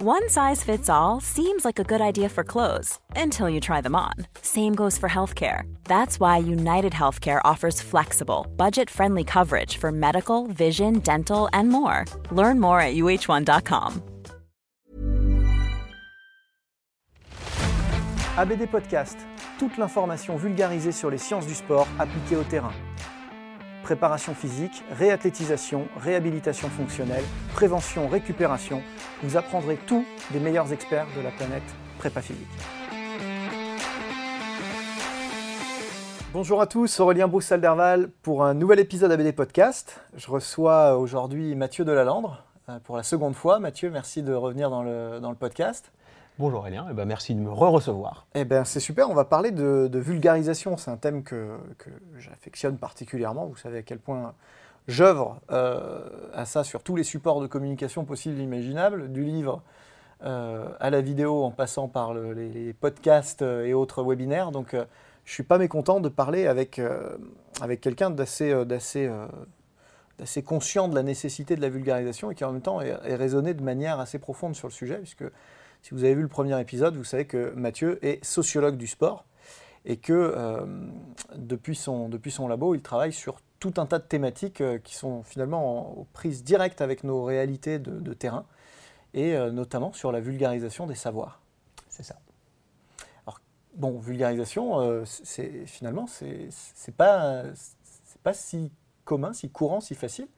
One size fits all seems like a good idea for clothes until you try them on. Same goes for healthcare. That's why United Healthcare offers flexible, budget friendly coverage for medical, vision, dental, and more. Learn more at uh1.com. ABD Podcast, toute l'information vulgarisée sur les sciences du sport appliquées au terrain. Préparation physique, réathlétisation, réhabilitation fonctionnelle, prévention, récupération, vous apprendrez tout des meilleurs experts de la planète prépa physique. Bonjour à tous, Aurélien Broussal-Derval pour un nouvel épisode ABD Podcast. Je reçois aujourd'hui Mathieu Delalandre euh, pour la seconde fois. Mathieu, merci de revenir dans le, dans le podcast. Bonjour Aurélien, eh ben merci de me re-recevoir. Eh ben c'est super, on va parler de, vulgarisation, c'est un thème que, que j'affectionne particulièrement, vous savez à quel point j'œuvre euh, à ça sur tous les supports de communication possibles et imaginables, du livre euh, à la vidéo en passant par les, podcasts et autres webinaires, donc euh, je suis pas mécontent de parler avec, avec quelqu'un d'assez, d'assez conscient de la nécessité de la vulgarisation et qui en même temps est, est raisonné de manière assez profonde sur le sujet, puisque si vous avez vu le premier épisode, vous savez que Mathieu est sociologue du sport et que euh, depuis, son, depuis son labo, il travaille sur tout un tas de thématiques euh, qui sont finalement en, prise directe avec nos réalités de, terrain et euh, notamment sur la vulgarisation des savoirs. C'est ça. Alors, bon, vulgarisation, finalement, c'est, c'est pas, pas si commun, si courant, si facile.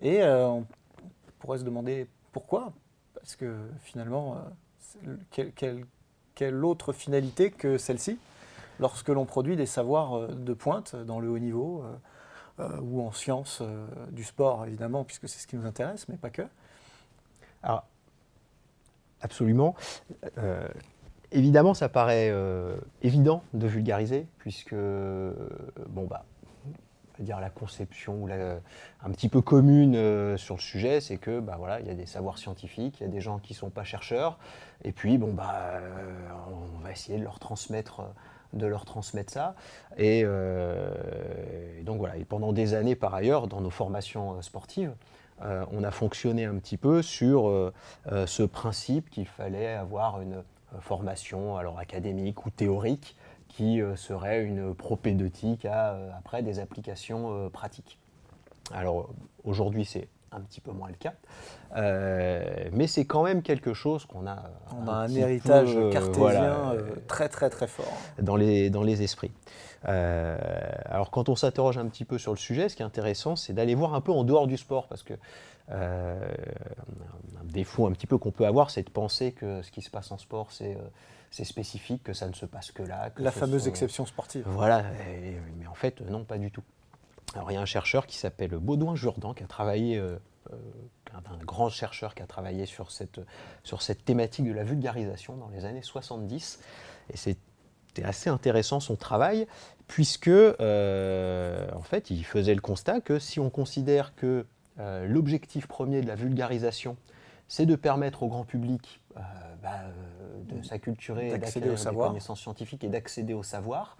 Et on pourrait se demander pourquoi, parce que finalement, quelle, autre finalité que celle-ci lorsque l'on produit des savoirs euh, de pointe dans le haut niveau euh, euh, ou en sciences du sport, évidemment, puisque c'est ce qui nous intéresse, mais pas que Alors, absolument. évidemment, ça paraît évident de vulgariser, puisque, bon, bah, dire la conception ou un petit peu commune euh, sur le sujet, c'est que bah, voilà, il y a des savoirs scientifiques, il y a des gens qui ne sont pas chercheurs, et puis bon bah euh, on va essayer de leur transmettre de leur transmettre ça. Et, euh, donc voilà, et pendant des années par ailleurs, dans nos formations sportives, on a fonctionné un petit peu sur ce principe qu'il fallait avoir une formation alors académique ou théorique qui euh, serait une propédeutique à euh, après des applications euh, pratiques. Alors aujourd'hui c'est un petit peu moins le cas, mais c'est quand même quelque chose qu'on a. On a un, héritage cartésien très très très fort dans les dans les esprits. alors quand on s'interroge un petit peu sur le sujet, ce qui est intéressant, c'est d'aller voir un peu en dehors du sport, parce que un défaut un petit peu qu'on peut avoir, c'est de penser que ce qui se passe en sport, c'est c'est spécifique, que ça ne se passe que là. la fameuse exception sportive. Voilà, mais en fait, non, pas du tout. Alors, il y a un chercheur qui s'appelle Baudouin Jourdan, qui a travaillé, euh, euh, un grand chercheur qui a travaillé sur cette, sur cette thématique de la vulgarisation dans les années 70. Et c'était assez intéressant son travail, puisque, euh, en fait, il faisait le constat que si on considère que l'objectif premier de la vulgarisation, c'est de permettre au grand public bah, de s'acculturer, d'acquérir des connaissances scientifiques et d'accéder au savoir.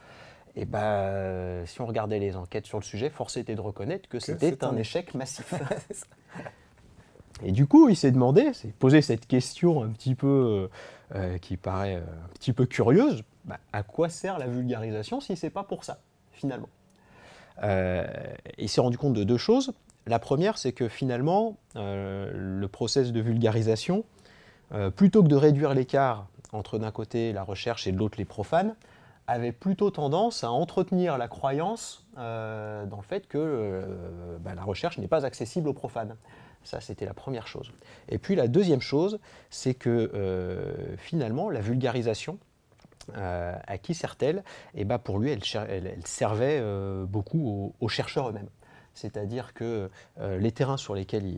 Et bah, si on regardait les enquêtes sur le sujet, force était de reconnaître que, c'était un, échec massif. et du coup, il s'est demandé, s'est posé cette question un petit peu euh, qui paraît un petit peu curieuse bah, à quoi sert la vulgarisation si c'est pas pour ça, finalement? Il s'est rendu compte de deux choses. La première, c'est que finalement, le process de vulgarisation euh, plutôt que de réduire l'écart entre d'un côté la recherche et de l'autre les profanes, avait plutôt tendance à entretenir la croyance dans le fait que bah, la recherche n'est pas accessible aux profanes. Ça, c'était la première chose. Et puis la deuxième chose, c'est que finalement, la vulgarisation, à qui sert-elle? Et bah, Pour lui, elle, servait beaucoup aux chercheurs eux-mêmes c'est-à-dire que euh, les terrains sur lesquels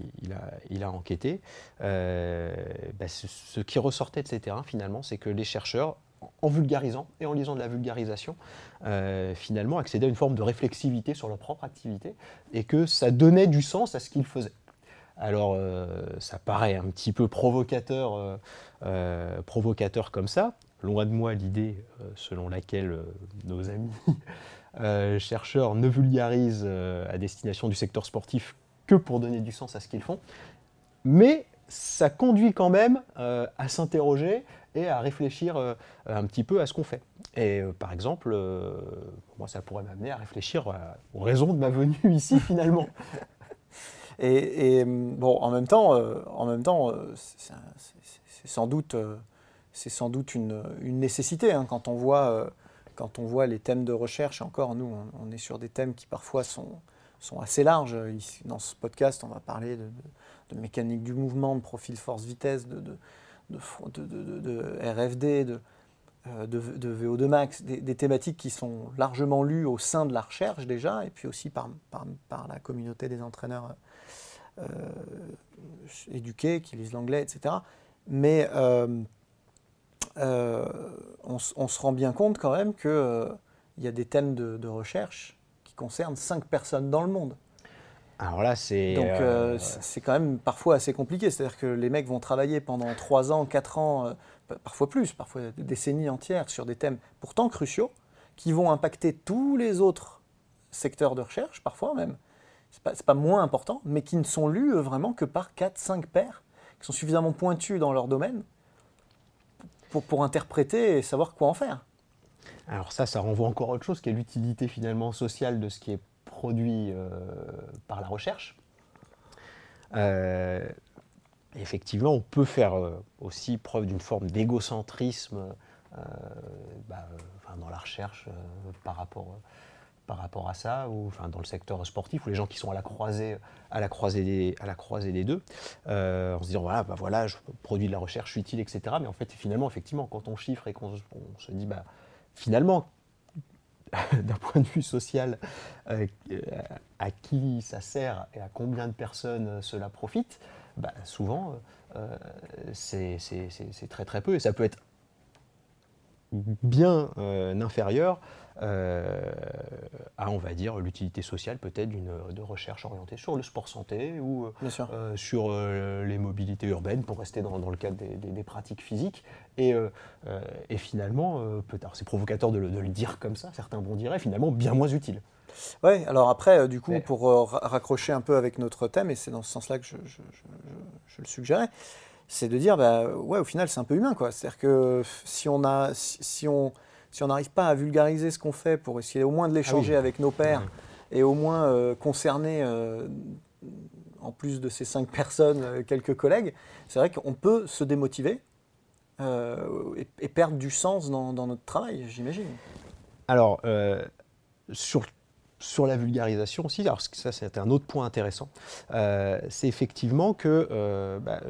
il, a, enquêté, euh, bah, ce, qui ressortait de ces terrains finalement, c'est que les chercheurs, en vulgarisant et en lisant de la vulgarisation, euh, finalement accédaient à une forme de réflexivité sur leur propre activité et que ça donnait du sens à ce qu'ils faisaient. Alors, ça paraît un petit peu provocateur, provocateur comme ça. Loin de moi l'idée selon laquelle nos amis euh, chercheurs ne vulgarisent euh, à destination du secteur sportif que pour donner du sens à ce qu'ils font. Mais ça conduit quand même euh, à s'interroger et à réfléchir un petit peu à ce qu'on fait. Et par exemple, moi, ça pourrait m'amener à réfléchir aux raisons de ma venue ici finalement. et, bon, en même temps, en même temps, c'est sans doute, c'est sans doute une, nécessité hein, quand on voit quand on voit les thèmes de recherche, encore nous, on, est sur des thèmes qui parfois sont, sont assez larges. Ici, dans ce podcast, on va parler de, mécanique du mouvement, de profil force-vitesse, de, RFD, de, de, VO2 max, des, thématiques qui sont largement lues au sein de la recherche déjà, et puis aussi par, par, la communauté des entraîneurs euh, éduqués qui lisent l'anglais, etc. Mais euh, euh, on, se rend bien compte quand même qu'il euh, y a des thèmes de, recherche qui concernent cinq personnes dans le monde. Alors là, c'est. Donc, euh, c'est quand même parfois assez compliqué. C'est-à-dire que les mecs vont travailler pendant trois ans, quatre ans, parfois plus, parfois des décennies entières sur des thèmes pourtant cruciaux qui vont impacter tous les autres secteurs de recherche, parfois même. C'est pas, pas moins important, mais qui ne sont lus vraiment que par quatre, cinq pairs qui sont suffisamment pointus dans leur domaine pour, interpréter et savoir quoi en faire. Alors ça, ça renvoie encore à autre chose, qui est l'utilité finalement sociale de ce qui est produit euh, par la recherche. Euh, effectivement, on peut faire euh, aussi preuve d'une forme d'égocentrisme bah, dans la recherche par rapport par rapport à ça, ou enfin, dans le secteur sportif, ou les gens qui sont à la croisée, à la croisée, des, à la croisée des deux, euh, en se disant voilà, bah voilà, je produis de la recherche utile, etc. Mais en fait, finalement, effectivement, quand on chiffre et qu'on se dit bah, finalement, d'un point de vue social, euh, à qui ça sert et à combien de personnes cela profite, bah, souvent, euh, c'est très très peu et ça peut être bien inférieur euh, à, on va dire, l'utilité sociale peut-être d'une de recherche orientée sur le sport santé ou euh, sur euh, les mobilités urbaines, pour rester dans, le cadre des, pratiques physiques. Et, et finalement, c'est provocateur de le, dire comme ça, certains vont dire, finalement bien moins utile. Oui, alors après, du coup, pour raccrocher un peu avec notre thème, et c'est dans ce sens-là que je, je, le suggérais, c'est de dire, bah, ouais, au final, c'est un peu humain, quoi. C'est-à-dire que si on a, si on, si on n'arrive pas à vulgariser ce qu'on fait pour essayer au moins de l'échanger ah avec nos pairs et au moins euh, concerner, euh, en plus de ces cinq personnes, euh, quelques collègues, c'est vrai qu'on peut se démotiver et, perdre du sens dans, notre travail, j'imagine. Alors, sur sur la vulgarisation aussi, alors ça c'est un autre point intéressant, c'est effectivement que bah,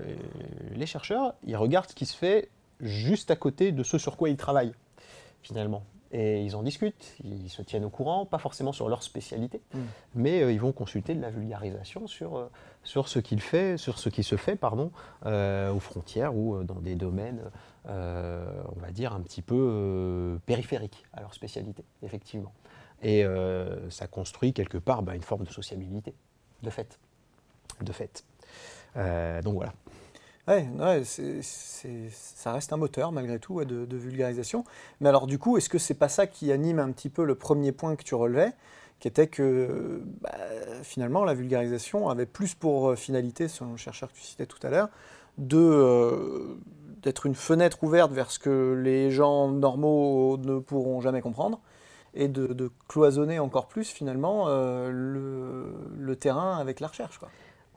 les chercheurs, ils regardent ce qui se fait juste à côté de ce sur quoi ils travaillent finalement. Et ils en discutent, ils se tiennent au courant, pas forcément sur leur spécialité, mm. mais euh, ils vont consulter de la vulgarisation sur, euh, sur ce qu'il fait, sur ce qui se fait, pardon, euh, aux frontières ou dans des domaines, on va dire un petit peu périphériques à leur spécialité, effectivement. Et ça construit quelque part bah, une forme de sociabilité, de fait, de fait. donc voilà. Ouais, ça reste un moteur malgré tout de, vulgarisation. Mais alors du coup, est-ce que c'est pas ça qui anime un petit peu le premier point que tu relevais, qui était que bah, finalement la vulgarisation avait plus pour euh, finalité, selon le chercheur que tu citais tout à l'heure, euh, d'être une fenêtre ouverte vers ce que les gens normaux ne pourront jamais comprendre et de, cloisonner encore plus finalement euh, le, terrain avec la recherche.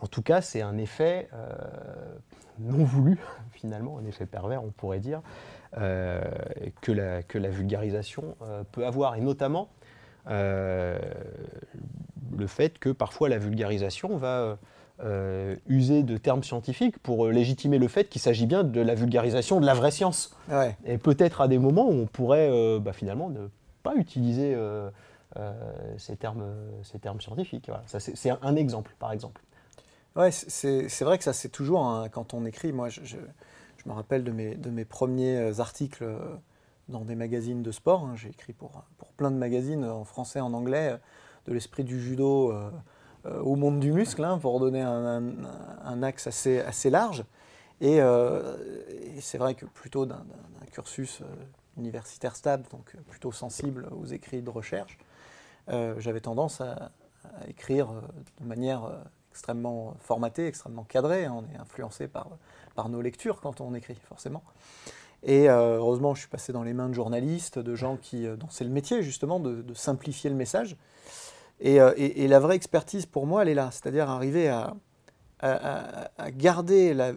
En tout cas, c'est un effet non voulu, finalement, un effet pervers, on pourrait dire, que, la, que la vulgarisation peut avoir, et notamment le fait que parfois la vulgarisation va euh, user de termes scientifiques pour euh, légitimer le fait qu'il s'agit bien de la vulgarisation de la vraie science. Et peut-être à des moments où on pourrait euh, bah, finalement ne pas utiliser ces, termes, ces termes scientifiques. c'est un, exemple, par exemple. Ouais, c'est vrai que ça, c'est toujours, quand on écrit, moi, je, me rappelle de mes, premiers articles dans des magazines de sport. Hein. J'ai écrit pour, plein de magazines en français, en anglais, de l'esprit du judo euh, au monde du muscle, hein, pour donner un, axe assez, large. Euh, et, c'est vrai que plutôt d'un cursus euh, universitaire stable, donc plutôt sensible aux écrits de recherche, j'avais tendance à, écrire de manière extrêmement formatée, extrêmement cadrée. On est influencé par, par nos lectures quand on écrit, forcément. Et heureusement, je suis passé dans les mains de journalistes, de gens qui, dont c'est le métier justement de, simplifier le message. Euh, et, la vraie expertise, pour moi, elle est là. C'est-à-dire arriver à, garder la,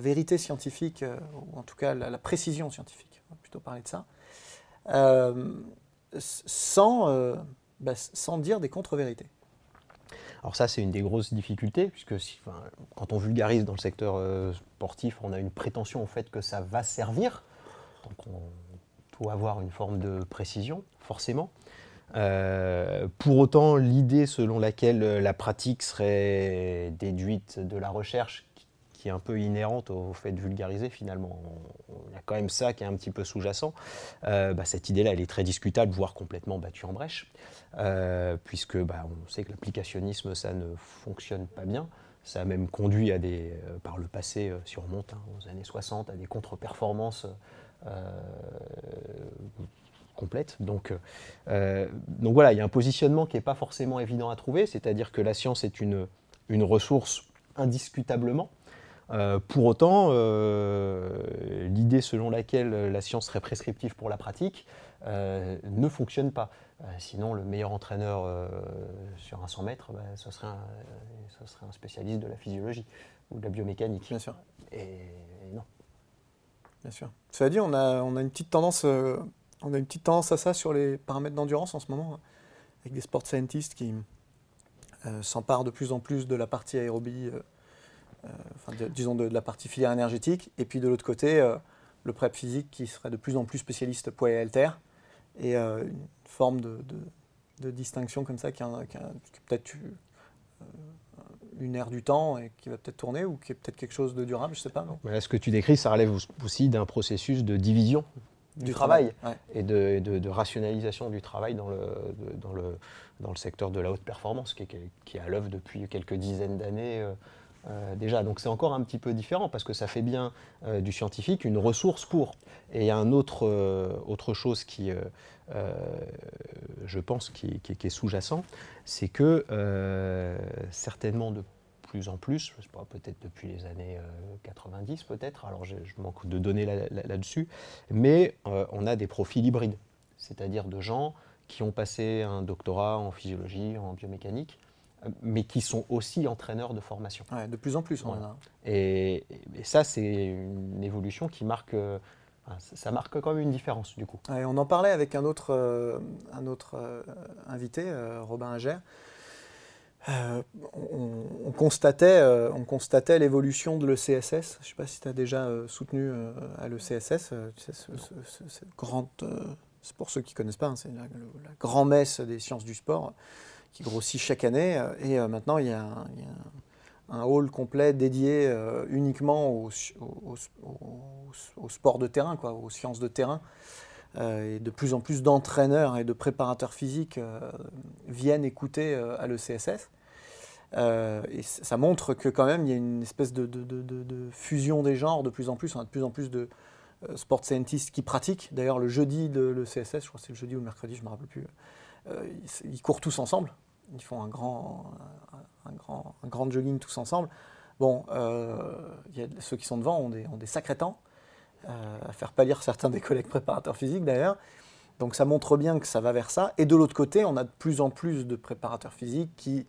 vérité scientifique, euh, ou en tout cas la, précision scientifique, on va plutôt parler de ça, euh, sans, bah, sans dire des contre-vérités. Alors ça, c'est une des grosses difficultés, puisque quand on vulgarise dans le secteur sportif, on a une prétention au fait que ça va servir. Donc on doit avoir une forme de précision, forcément. Euh, pour autant, l'idée selon laquelle euh, la pratique serait déduite de la recherche, qui est un peu inhérente au fait de vulgariser finalement, il y a quand même ça qui est un petit peu sous-jacent, euh, bah, cette idée-là, elle est très discutable, voire complètement battue en brèche, puisque bah, on sait que l'applicationnisme, ça ne fonctionne pas bien. Ça a même conduit à des, par le passé, si on remonte hein, aux années 60, à des contre-performances complète. Donc, euh, voilà, il y a un positionnement qui n'est pas forcément évident à trouver, c'est-à-dire que la science est une ressource indiscutablement. Euh, pour autant, euh, l'idée selon laquelle la science serait prescriptive pour la pratique ne fonctionne pas. sinon, le meilleur entraîneur sur un 100 mètres, bah, ce, serait un, ce serait un spécialiste de la physiologie ou de la biomécanique. Bien sûr. Et, non. Bien sûr. Cela dit, on a, on a une petite tendance on a une petite tendance à ça sur les paramètres d'endurance en ce moment, avec des sport scientists qui euh, s'emparent de plus en plus de la partie aérobie, euh, euh, disons de, la partie filière énergétique, et puis de l'autre côté, le prep physique qui serait de plus en plus spécialiste poids et halter, et une forme de, distinction comme ça qui, qui, qui peut-être une ère du temps et qui va peut-être tourner ou qui est peut-être quelque chose de durable, je ne sais pas. ce que tu décris, ça relève aussi d'un processus de division. Du, travail, et de, rationalisation du travail dans le, dans le, dans le secteur de la haute performance, qui est, qui est à l'œuvre depuis quelques dizaines d'années euh, euh, déjà. Donc c'est encore un petit peu différent parce que ça fait bien euh, du scientifique une ressource pour. Et il y a un autre, autre chose qui, je pense, qui, est sous-jacent, c'est que certainement de plus en plus, je sais pas, peut-être depuis les années 90 euh, peut-être, alors je, manque de données là-dessus, mais euh, on a des profils hybrides, c'est-à-dire de gens qui ont passé un doctorat en physiologie, en biomécanique, euh, mais qui sont aussi entraîneurs de formation. de plus en plus, on en a. Et, ça, c'est une évolution qui marque ça marque quand même une différence du coup. on en parlait avec un autre, un autre invité, Robin euh, on, constatait, euh, on constatait l'évolution de l'ECSS. Je ne sais pas si tu as déjà euh, soutenu à l'ECSS. c'est pour ceux qui ne connaissent pas, hein, c'est la, grand-messe des sciences du sport qui grossit chaque année. Et maintenant, il y a, un, hall complet dédié uniquement au, sport de terrain, quoi, aux sciences de terrain. et de plus en plus d'entraîneurs et de préparateurs physiques viennent écouter à l'ECSS. Euh, et ça montre que quand même il y a une espèce de, fusion des genres de plus en plus, on a de plus en plus de euh, sport scientists qui pratiquent. D'ailleurs le jeudi de l'ECSS, je crois que c'est le jeudi ou le mercredi, je ne me rappelle plus, euh, ils, courent tous ensemble, ils font un grand, un, grand, un grand jogging tous ensemble. Bon, y a, ceux qui sont devant ont des, ont des sacrés temps, à faire pâlir certains des collègues préparateurs physiques d'ailleurs. Donc ça montre bien que ça va vers ça. Et de l'autre côté, on a de plus en plus de préparateurs physiques qui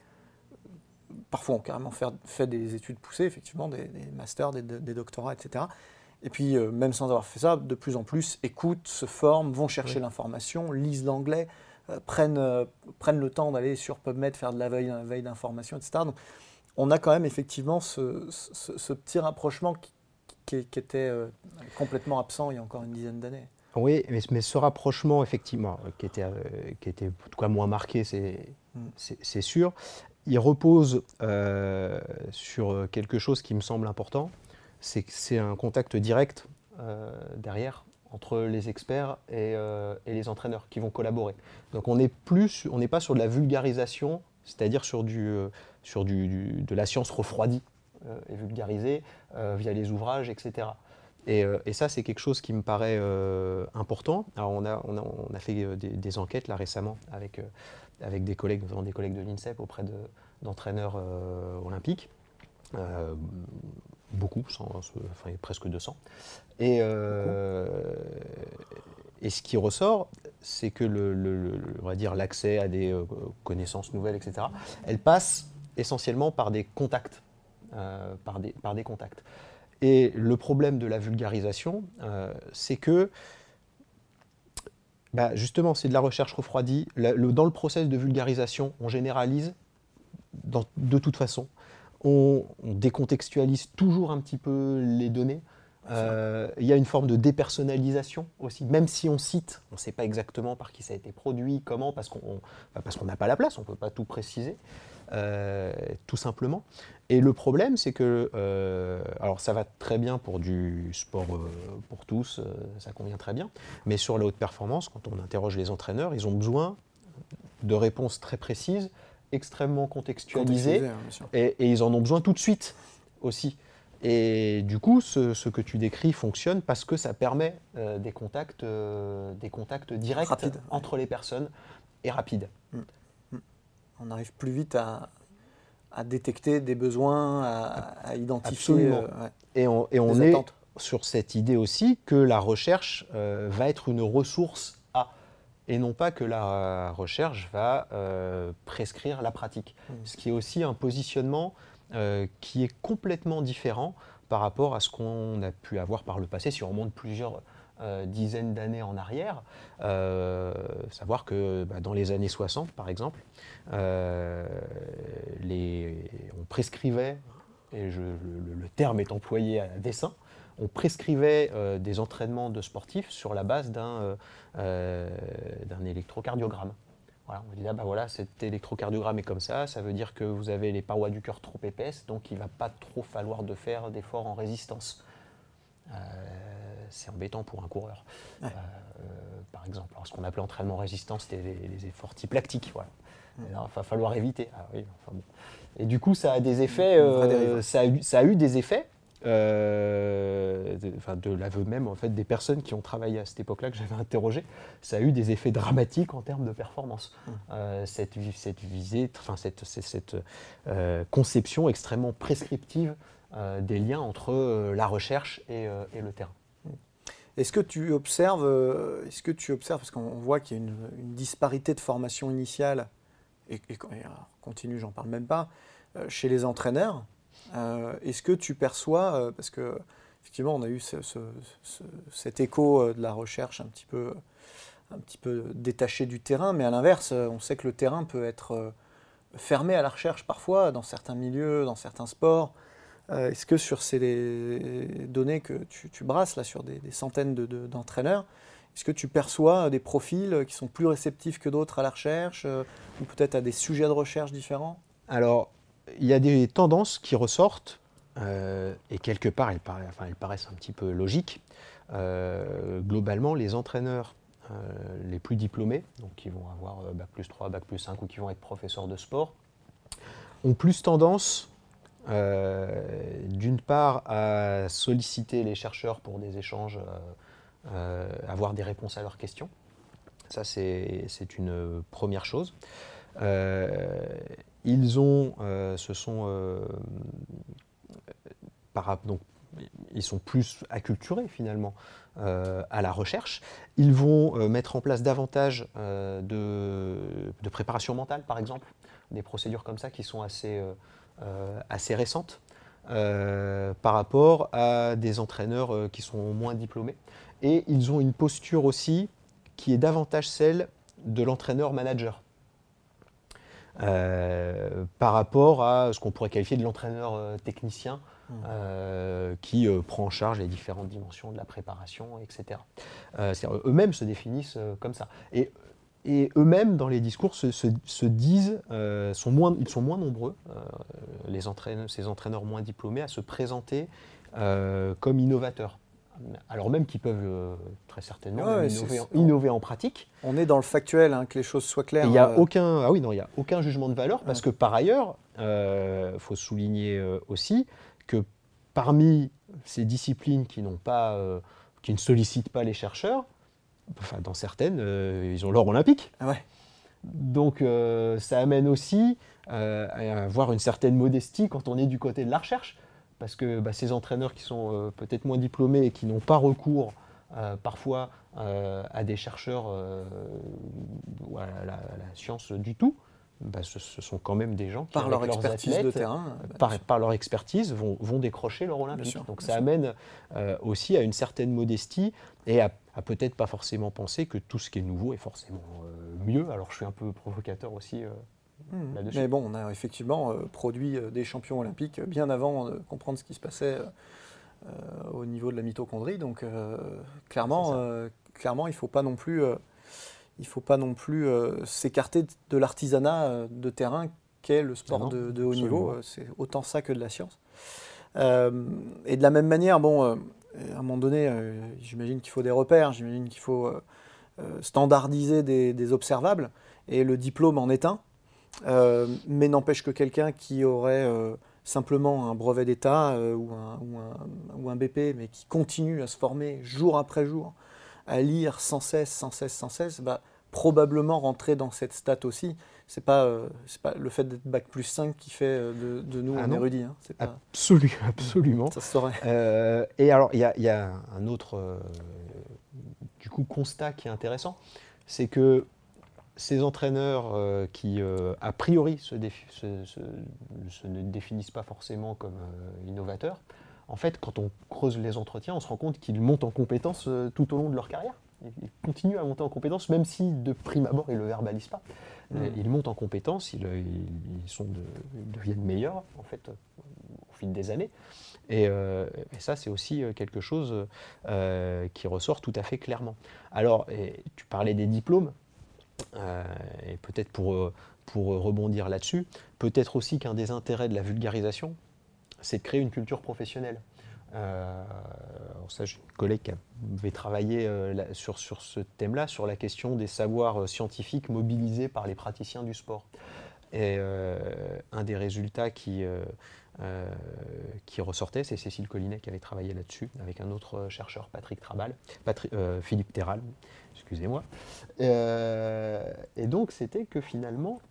parfois ont carrément fait, des études poussées, effectivement, des, masters, des, doctorats, etc. Et puis, même sans avoir fait ça, de plus en plus écoutent, se forment, vont chercher l'information, lisent l'anglais, prennent, prennent le temps d'aller sur PubMed faire de la veille, veille d'information, etc. Donc, on a quand même effectivement ce, petit rapprochement qui, était complètement absent il y a encore une dizaine d'années. Oui, mais, ce rapprochement, effectivement, euh, qui était, euh, qui était en tout cas moins marqué, c'est mm. sûr, il repose euh, sur quelque chose qui me semble important, c'est que c'est un contact direct derrière entre les experts et, les entraîneurs qui vont collaborer. Donc on n'est plus, on n'est pas sur de la vulgarisation, c'est-à-dire sur, du, sur du, de la science refroidie et vulgarisée via les ouvrages, etc. Euh, et, ça, c'est quelque chose qui me paraît euh, important. Alors, on a, on a, fait euh, des, enquêtes là récemment avec, avec des collègues, notamment des collègues de l'INSEP auprès d'entraîneurs olympiques. Beaucoup, enfin, presque 200. Et, et ce qui ressort, c'est que le, l'accès à des connaissances nouvelles, etc., elle passe essentiellement par des contacts. par, des, par des contacts. Et le problème de la vulgarisation, euh, c'est que bah, justement, c'est de la recherche refroidie. dans le process de vulgarisation, on généralise de toute façon. On, décontextualise toujours un petit peu les données. Euh, il y a une forme de dépersonnalisation aussi, même si on cite, on ne sait pas exactement par qui ça a été produit, comment, parce qu'on bah, n'a pas la place, on ne peut pas tout préciser. Euh, tout simplement. Et le problème, c'est que, euh, alors ça va très bien pour du sport pour tous, ça convient très bien, mais sur la haute performance, quand on interroge les entraîneurs, ils ont besoin de réponses très précises, extrêmement contextualisées, hein, et, ils en ont besoin tout de suite aussi. Et du coup, ce, que tu décris fonctionne parce que ça permet des, contacts, des contacts directs entre les personnes et rapides. Mm on arrive plus vite à, détecter des besoins, à, identifier. Euh, et on, et on est sur cette idée aussi que la recherche euh, va être une ressource et non pas que la recherche va euh, prescrire la pratique. Mmh. Ce qui est aussi un positionnement qui est complètement différent par rapport à ce qu'on a pu avoir par le passé, si on remonte plusieurs euh, dizaines d'années en arrière, euh, savoir que bah, dans les années 60, par exemple, euh, on prescrivait, et le, terme est employé à dessein, on prescrivait des entraînements de sportifs sur la base d'un électrocardiogramme. Voilà, on dit ah bah voilà, cet électrocardiogramme est comme ça, ça veut dire que vous avez les parois du cœur trop épaisses, donc il ne va pas trop falloir de faire d'efforts en résistance c'est embêtant pour un coureur, euh, par exemple. Alors, ce qu'on appelait entraînement résistant, c'était les, efforts type lactique. Voilà. il va falloir éviter. Ah Et du coup, ça a des effets. Euh, ça, a eu, ça, a eu, des effets. Euh, de, enfin, de l'aveu même en fait des personnes qui ont travaillé à cette époque-là que j'avais interrogé, ça a eu des effets dramatiques en termes de performance. Hum. cette, cette visée, enfin cette, cette conception extrêmement prescriptive des liens entre la recherche et, et le terrain. Est-ce que tu observes, euh, est-ce que tu observes, parce qu'on voit qu'il y a une, disparité de formation initiale, et, et, continue, j'en parle même pas, euh, chez les entraîneurs, euh, est-ce que tu perçois, parce que effectivement on a eu cet écho de la recherche un petit peu, un petit peu détaché du terrain, mais à l'inverse, on sait que le terrain peut être fermé à la recherche parfois dans certains milieux, dans certains sports. Euh, est-ce que sur ces données que tu, brasses là sur des, centaines d'entraîneurs, est-ce que tu perçois des profils qui sont plus réceptifs que d'autres à la recherche euh, ou peut-être à des sujets de recherche différents? Alors, il y a des tendances qui ressortent euh, et quelque part, elles, paraissent un petit peu logiques. globalement, les entraîneurs les plus diplômés, donc qui vont avoir Bac plus 3, Bac plus 5 ou qui vont être professeurs de sport, ont plus tendance euh, d'une part, à solliciter les chercheurs pour des échanges, euh, euh, avoir des réponses à leurs questions. Ça, c'est une première chose. Ils ont, ce sont, donc, ils sont plus acculturés finalement à la recherche. Ils vont mettre en place davantage de, de, préparation mentale, par exemple, des procédures comme ça qui sont assez, assez récentes par rapport à des entraîneurs qui sont moins diplômés. Et ils ont une posture aussi qui est davantage celle de l'entraîneur-manager. Euh, par rapport à ce qu'on pourrait qualifier de l'entraîneur euh, technicien mmh. euh, qui prend en charge les différentes dimensions de la préparation, etc. eux-mêmes se définissent comme ça. Et, et eux-mêmes, dans les discours, se, disent, sont moins, ils sont moins nombreux, les entraîneurs, ces entraîneurs moins diplômés, à se présenter comme innovateurs alors même qu'ils peuvent euh, très certainement innover, en, pratique. On est dans le factuel, hein, que les choses soient claires. Il n'y a euh. aucun, ah oui, non, a aucun jugement de valeur parce que par ailleurs, il euh, faut souligner aussi que parmi ces disciplines qui pas, qui ne sollicitent pas les chercheurs, enfin dans certaines, ils ont l'or olympique. Ah Donc ça amène aussi à avoir une certaine modestie quand on est du côté de la recherche parce que bah, ces entraîneurs qui sont euh, peut-être moins diplômés et qui n'ont pas recours euh, parfois euh, à des chercheurs ou à la, science du tout, bah, ce, sont quand même des gens qui, par leur expertise de terrain, par, leur expertise, vont, décrocher leur olympique. Donc ça amène aussi à une certaine modestie et à, peut-être pas forcément penser que tout ce qui est nouveau est forcément mieux. Alors je suis un peu provocateur aussi Mmh. Mais bon, on a effectivement euh, produit euh, des champions olympiques bien avant de comprendre ce qui se passait euh, au niveau de la mitochondrie. Donc clairement, clairement, il ne faut pas non plus, il faut pas non plus s'écarter de l'artisanat de terrain qu'est le sport ah de, haut niveau. C'est autant ça que de la science. et de la même manière, bon, à un moment donné, j'imagine qu'il faut des repères, j'imagine qu'il faut standardiser des, des, observables, et le diplôme en est un. Euh, mais n'empêche que quelqu'un qui aurait euh, simplement un brevet d'État euh, ou, un, ou, un, BP, mais qui continue à se former jour après jour, à lire sans cesse, sans cesse, sans cesse, va probablement rentrer dans cette stat aussi. Pas, c'est pas le fait d'être bac plus 5 qui fait de, nous ah un érudit. Hein. Pas... absolument. Ça se et alors, il y, y, a un autre du coup, constat qui est intéressant, c'est que ces entraîneurs euh, qui, euh, a priori, se, ne définissent pas forcément comme euh, innovateurs, en fait, quand on creuse les entretiens, on se rend compte qu'ils montent en compétences tout au long de leur carrière. Ils continuent à monter en compétences, même si de prime abord, ils ne le verbalisent pas. Mmh. Ils montent en compétences, ils, sont deviennent meilleurs, en fait, au fil des années. Et, et ça, c'est aussi quelque chose qui ressort tout à fait clairement. Alors, tu parlais des diplômes. Euh, et peut-être pour, euh, pour rebondir là-dessus, peut-être aussi qu'un des intérêts de la vulgarisation, c'est de créer une culture professionnelle. Euh, ça, j'ai une collègue qui avait travaillé sur, sur ce thème-là, sur la question des savoirs scientifiques mobilisés par les praticiens du sport. Et un des résultats qui, qui ressortait, c'est Cécile Collinet qui avait travaillé là-dessus, avec un autre chercheur, Patrick Trabal, Philippe Terral, excusez-moi. Euh, et donc, c'était que finalement,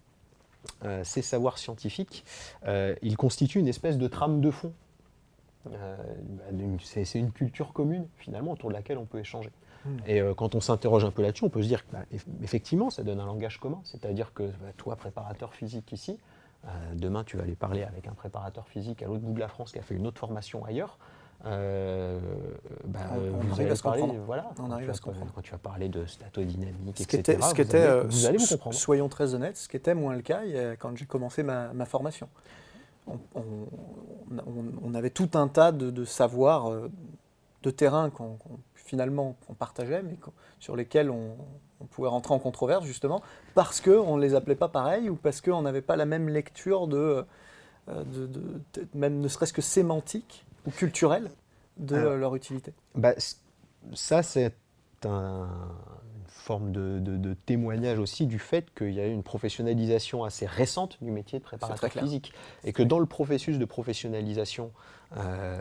euh, ces savoirs scientifiques, euh, ils constituent une espèce de trame de fond. c'est une culture commune, finalement, autour de laquelle on peut échanger. Hmm. Et quand on s'interroge un peu là-dessus, on peut se dire qu'effectivement, bah, ça donne un langage commun. C'est-à-dire que bah, toi, préparateur physique ici, demain, tu vas aller parler avec un préparateur physique à l'autre bout de la France qui a fait une autre formation ailleurs. Euh, bah, on, arrive à se comprendre. Voilà, on arrive à se comprendre. Quand tu vas parler de statodynamique, ce etc., ce était, vous, allez, vous comprendre. Soyons très honnêtes, ce qui était moins le cas quand j'ai commencé ma, formation. On, avait tout un tas de, de savoirs euh, de terrain qu'on finalement on partageait, mais sur lesquels on, pouvait rentrer en controverse justement parce qu'on ne les appelait pas pareil ou parce qu'on n'avait pas la même lecture de, euh, de, de même ne serait-ce que sémantique ou culturelle de leur utilité bah, Ça, c'est une forme de, témoignage aussi du fait qu'il y a eu une professionnalisation assez récente du métier de préparateur physique. Et que dans le processus de professionnalisation, euh,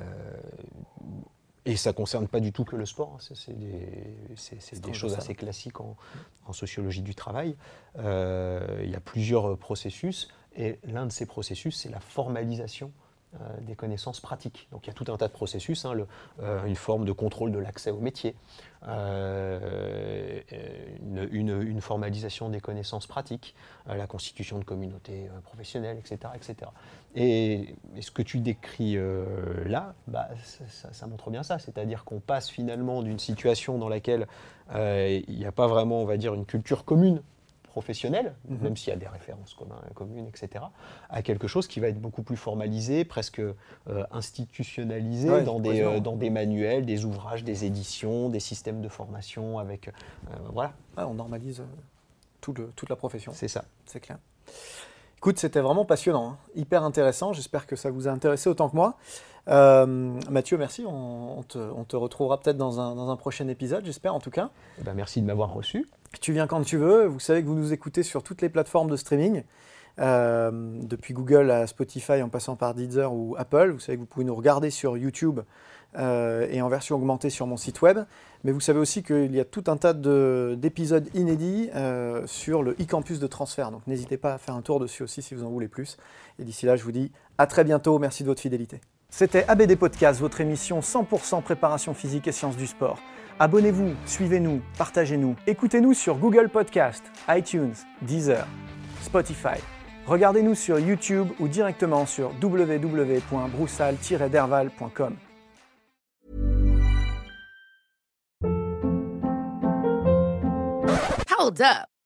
et ça ne concerne pas du tout que le sport, hein, c'est des, choses assez classiques en, sociologie du travail, euh, il y a plusieurs processus, et l'un de ces processus, c'est la formalisation des connaissances pratiques. Donc il y a tout un tas de processus, hein, une forme de contrôle de l'accès au métier, une, une, formalisation des connaissances pratiques, la constitution de communautés professionnelles, etc. etc. Et, ce que tu décris là, bah, ça, ça, montre bien ça, c'est-à-dire qu'on passe finalement d'une situation dans laquelle il n'y a pas vraiment, on va dire, une culture commune professionnel, mhm. même s'il y a des références communes, etc., à quelque chose qui va être beaucoup plus formalisé, presque euh, institutionnalisé dans, des, euh, dans des manuels, des ouvrages, des éditions, des systèmes de formation, avec... Euh, voilà. on normalise tout le, toute la profession. C'est ça. C'est clair. Écoute, c'était vraiment passionnant, hein. hyper intéressant. J'espère que ça vous a intéressé autant que moi. Mathieu, merci. On, te, retrouvera peut-être dans un, dans un, prochain épisode, j'espère en tout cas. Eh ben, merci de m'avoir reçu. Tu viens quand tu veux. Vous savez que vous nous écoutez sur toutes les plateformes de streaming, euh, depuis Google à Spotify en passant par Deezer ou Apple. Vous savez que vous pouvez nous regarder sur YouTube euh, et en version augmentée sur mon site web. Mais vous savez aussi qu'il y a tout un tas d'épisodes inédits euh, sur le e-campus de transfert. Donc n'hésitez pas à faire un tour dessus aussi si vous en voulez plus. Et d'ici là, je vous dis à très bientôt. Merci de votre fidélité. C'était ABD Podcast, votre émission 100% préparation physique et sciences du sport. Abonnez-vous, suivez-nous, partagez-nous. Écoutez-nous sur Google Podcast, iTunes, Deezer, Spotify. Regardez-nous sur YouTube ou directement sur www.broussal-derval.com. Hold up.